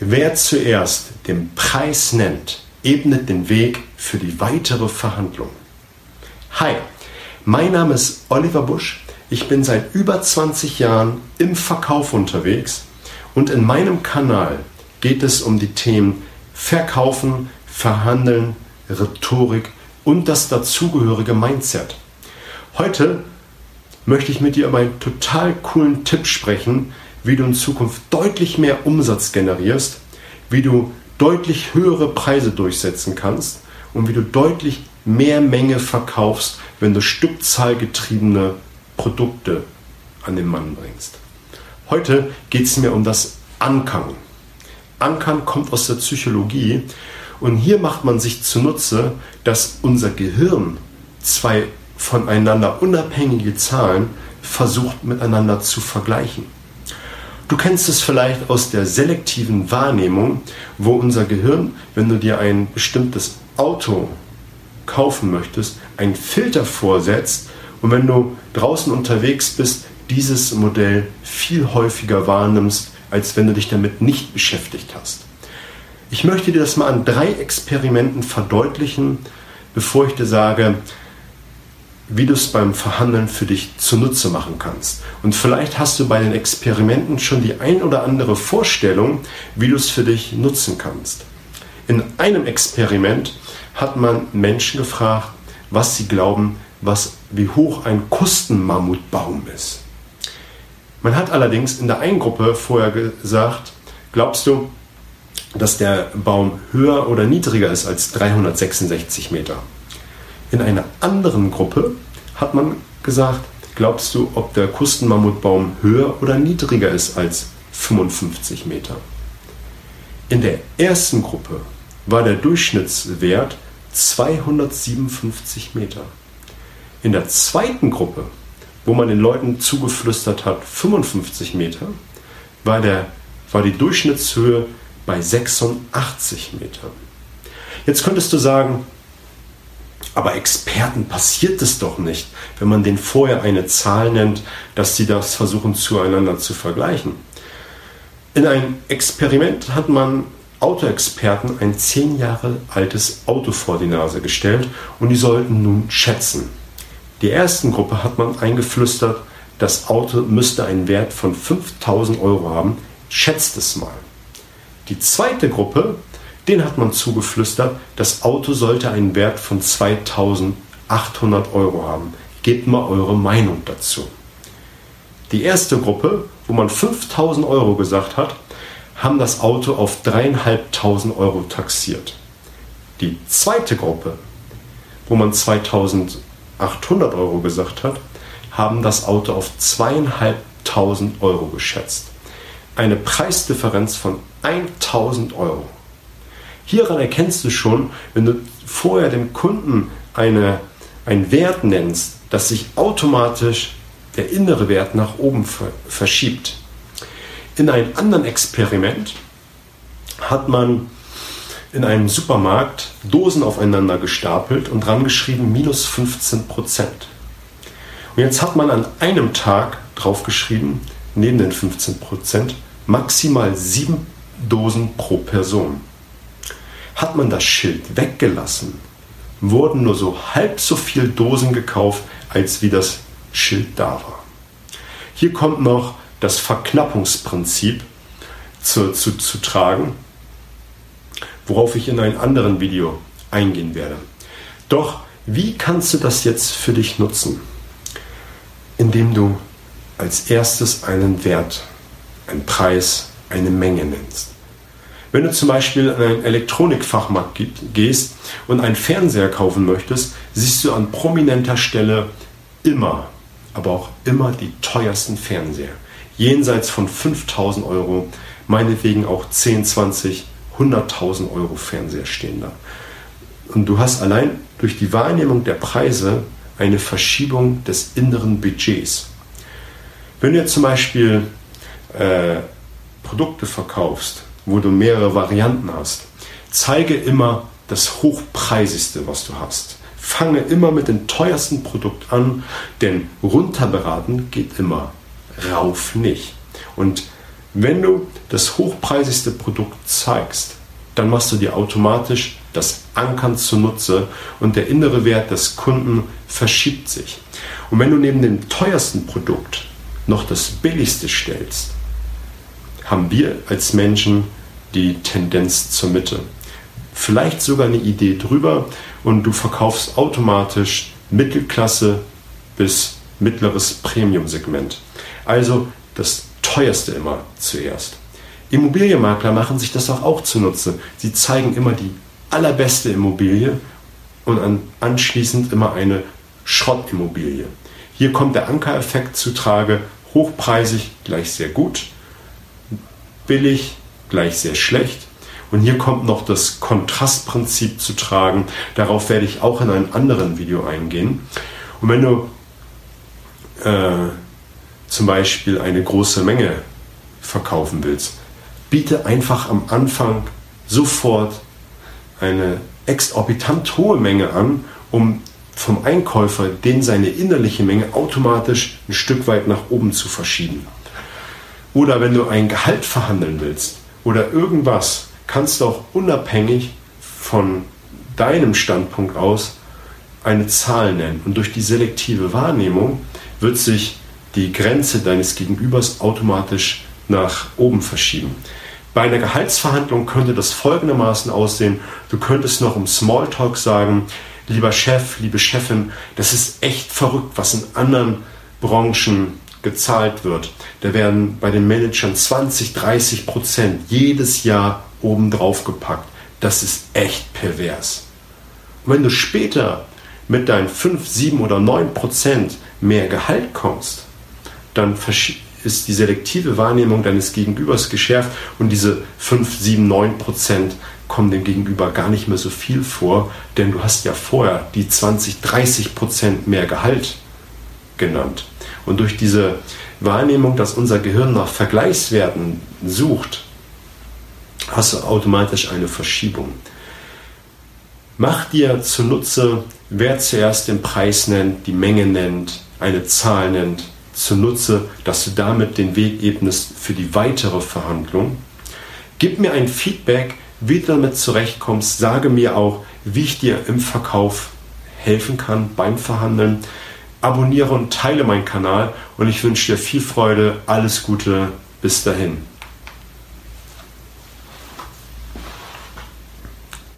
Wer zuerst den Preis nennt, ebnet den Weg für die weitere Verhandlung. Hi, mein Name ist Oliver Busch. Ich bin seit über 20 Jahren im Verkauf unterwegs und in meinem Kanal geht es um die Themen Verkaufen, Verhandeln, Rhetorik und das dazugehörige Mindset. Heute möchte ich mit dir über einen total coolen Tipp sprechen, wie du in Zukunft deutlich mehr Umsatz generierst, wie du deutlich höhere Preise durchsetzen kannst und wie du deutlich mehr Menge verkaufst, wenn du stückzahlgetriebene Produkte an den Mann bringst. Heute geht es mir um das Ankern. Ankern kommt aus der Psychologie und hier macht man sich zunutze, dass unser Gehirn zwei voneinander unabhängige Zahlen versucht miteinander zu vergleichen. Du kennst es vielleicht aus der selektiven Wahrnehmung, wo unser Gehirn, wenn du dir ein bestimmtes Auto kaufen möchtest, einen Filter vorsetzt und wenn du draußen unterwegs bist, dieses Modell viel häufiger wahrnimmst, als wenn du dich damit nicht beschäftigt hast. Ich möchte dir das mal an drei Experimenten verdeutlichen, bevor ich dir sage, wie du es beim Verhandeln für dich zunutze machen kannst. Und vielleicht hast du bei den Experimenten schon die ein oder andere Vorstellung, wie du es für dich nutzen kannst. In einem Experiment hat man Menschen gefragt, was sie glauben, was, wie hoch ein Kostenmammutbaum ist. Man hat allerdings in der einen Gruppe vorher gesagt, glaubst du, dass der Baum höher oder niedriger ist als 366 Meter? In einer anderen Gruppe hat man gesagt, glaubst du, ob der Kustenmammutbaum höher oder niedriger ist als 55 Meter? In der ersten Gruppe war der Durchschnittswert 257 Meter. In der zweiten Gruppe, wo man den Leuten zugeflüstert hat 55 Meter, war, der, war die Durchschnittshöhe bei 86 Meter. Jetzt könntest du sagen, aber Experten passiert es doch nicht, wenn man denen vorher eine Zahl nennt, dass sie das versuchen zueinander zu vergleichen. In einem Experiment hat man Autoexperten ein zehn Jahre altes Auto vor die Nase gestellt und die sollten nun schätzen. Die ersten Gruppe hat man eingeflüstert, das Auto müsste einen Wert von 5000 Euro haben, schätzt es mal. Die zweite Gruppe den hat man zugeflüstert, das Auto sollte einen Wert von 2800 Euro haben. Gebt mal eure Meinung dazu. Die erste Gruppe, wo man 5000 Euro gesagt hat, haben das Auto auf 3.500 Euro taxiert. Die zweite Gruppe, wo man 2800 Euro gesagt hat, haben das Auto auf 2.500 Euro geschätzt. Eine Preisdifferenz von 1000 Euro. Hieran erkennst du schon, wenn du vorher dem Kunden eine, einen Wert nennst, dass sich automatisch der innere Wert nach oben verschiebt. In einem anderen Experiment hat man in einem Supermarkt Dosen aufeinander gestapelt und dran geschrieben minus 15 Prozent. Und jetzt hat man an einem Tag draufgeschrieben, neben den 15 Prozent, maximal sieben Dosen pro Person. Hat man das Schild weggelassen, wurden nur so halb so viele Dosen gekauft, als wie das Schild da war. Hier kommt noch das Verknappungsprinzip zu, zu, zu tragen, worauf ich in einem anderen Video eingehen werde. Doch wie kannst du das jetzt für dich nutzen? Indem du als erstes einen Wert, einen Preis, eine Menge nennst. Wenn du zum Beispiel in einen Elektronikfachmarkt gehst und einen Fernseher kaufen möchtest, siehst du an prominenter Stelle immer, aber auch immer die teuersten Fernseher. Jenseits von 5000 Euro, meinetwegen auch 10, 20, 100.000 Euro Fernseher stehen da. Und du hast allein durch die Wahrnehmung der Preise eine Verschiebung des inneren Budgets. Wenn du jetzt zum Beispiel äh, Produkte verkaufst, wo du mehrere Varianten hast. Zeige immer das hochpreisigste, was du hast. Fange immer mit dem teuersten Produkt an, denn runterberaten geht immer, rauf nicht. Und Wenn du das hochpreisigste Produkt zeigst, dann machst du dir automatisch das Ankern zunutze und der innere Wert des Kunden verschiebt sich. Und wenn du neben dem teuersten Produkt noch das billigste stellst, haben wir als Menschen die Tendenz zur Mitte. Vielleicht sogar eine Idee drüber und du verkaufst automatisch Mittelklasse bis mittleres Premium-Segment. Also das teuerste immer zuerst. Immobilienmakler machen sich das auch, auch zunutze. Sie zeigen immer die allerbeste Immobilie und an, anschließend immer eine Schrottimmobilie. Hier kommt der Ankereffekt zutrage, hochpreisig gleich sehr gut, billig gleich sehr schlecht. Und hier kommt noch das Kontrastprinzip zu tragen. Darauf werde ich auch in einem anderen Video eingehen. Und wenn du äh, zum Beispiel eine große Menge verkaufen willst, biete einfach am Anfang sofort eine exorbitant hohe Menge an, um vom Einkäufer den seine innerliche Menge automatisch ein Stück weit nach oben zu verschieben. Oder wenn du ein Gehalt verhandeln willst oder irgendwas, kannst du auch unabhängig von deinem Standpunkt aus eine Zahl nennen. Und durch die selektive Wahrnehmung wird sich die Grenze deines Gegenübers automatisch nach oben verschieben. Bei einer Gehaltsverhandlung könnte das folgendermaßen aussehen. Du könntest noch im Smalltalk sagen, lieber Chef, liebe Chefin, das ist echt verrückt, was in anderen Branchen gezahlt wird. Da werden bei den Managern 20, 30 Prozent jedes Jahr obendrauf gepackt. Das ist echt pervers. Und wenn du später mit deinen 5, 7 oder 9 Prozent mehr Gehalt kommst, dann ist die selektive Wahrnehmung deines Gegenübers geschärft und diese 5, 7, 9 Prozent kommen dem Gegenüber gar nicht mehr so viel vor, denn du hast ja vorher die 20, 30 Prozent mehr Gehalt genannt. Und durch diese Wahrnehmung, dass unser Gehirn nach Vergleichswerten sucht, hast du automatisch eine Verschiebung. Mach dir zunutze, wer zuerst den Preis nennt, die Menge nennt, eine Zahl nennt, zunutze, dass du damit den Weg ebnest für die weitere Verhandlung. Gib mir ein Feedback, wie du damit zurechtkommst. Sage mir auch, wie ich dir im Verkauf helfen kann beim Verhandeln. Abonniere und teile meinen Kanal und ich wünsche dir viel Freude, alles Gute, bis dahin.